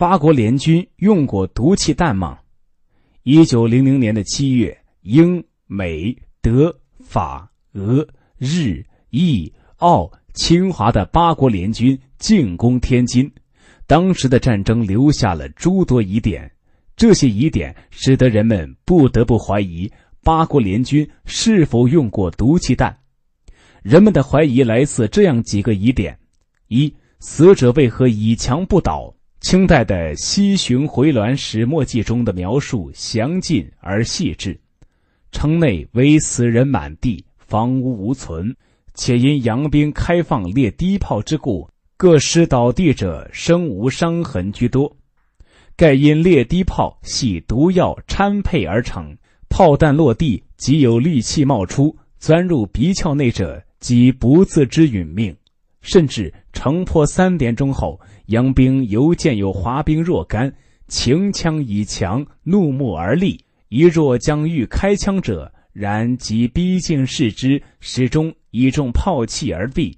八国联军用过毒气弹吗？一九零零年的七月，英、美、德、法、俄、日、意、奥、侵华的八国联军进攻天津。当时的战争留下了诸多疑点，这些疑点使得人们不得不怀疑八国联军是否用过毒气弹。人们的怀疑来自这样几个疑点：一、死者为何以强不倒？清代的《西巡回銮始末记》中的描述详尽而细致，城内为死人满地，房屋无存，且因洋兵开放列低炮之故，各师倒地者生无伤痕居多。盖因列低炮系毒药掺配而成，炮弹落地即有氯气冒出，钻入鼻窍内者即不自知殒命。甚至城破三点钟后，洋兵犹见有华兵若干，擎枪以强，怒目而立。一若将欲开枪者，然即逼近视之，始终以中炮气而毙。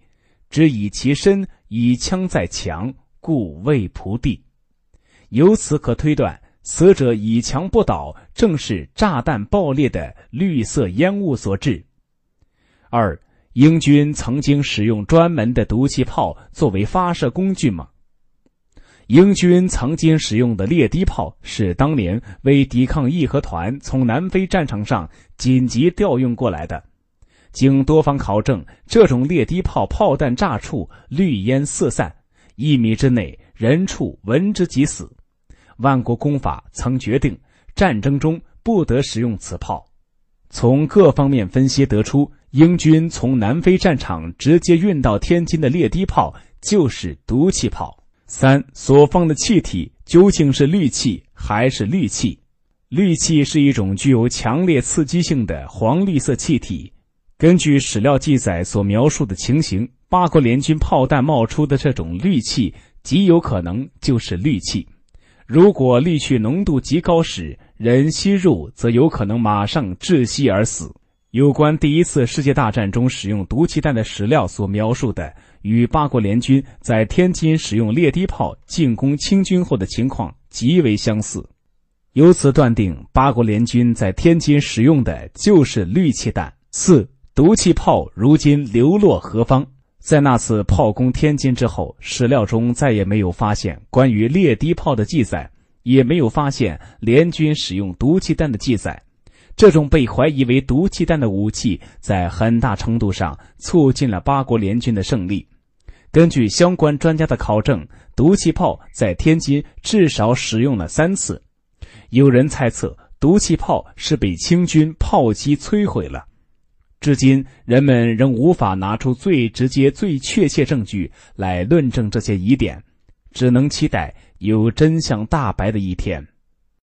只以其身以枪在墙，故未仆地。由此可推断，死者以墙不倒，正是炸弹爆裂的绿色烟雾所致。二。英军曾经使用专门的毒气炮作为发射工具吗？英军曾经使用的列低炮是当年为抵抗义和团从南非战场上紧急调用过来的。经多方考证，这种列低炮炮弹炸处绿烟四散，一米之内人畜闻之即死。万国公法曾决定，战争中不得使用此炮。从各方面分析得出。英军从南非战场直接运到天津的列低炮就是毒气炮。三所放的气体究竟是氯气还是氯气？氯气是一种具有强烈刺激性的黄绿色气体。根据史料记载所描述的情形，八国联军炮弹冒出的这种氯气极有可能就是氯气。如果氯气浓度极高时，人吸入则有可能马上窒息而死。有关第一次世界大战中使用毒气弹的史料所描述的，与八国联军在天津使用列低炮进攻清军后的情况极为相似，由此断定八国联军在天津使用的就是氯气弹。四毒气炮如今流落何方？在那次炮攻天津之后，史料中再也没有发现关于列低炮的记载，也没有发现联军使用毒气弹的记载。这种被怀疑为毒气弹的武器，在很大程度上促进了八国联军的胜利。根据相关专家的考证，毒气炮在天津至少使用了三次。有人猜测，毒气炮是被清军炮击摧毁了。至今，人们仍无法拿出最直接、最确切证据来论证这些疑点，只能期待有真相大白的一天。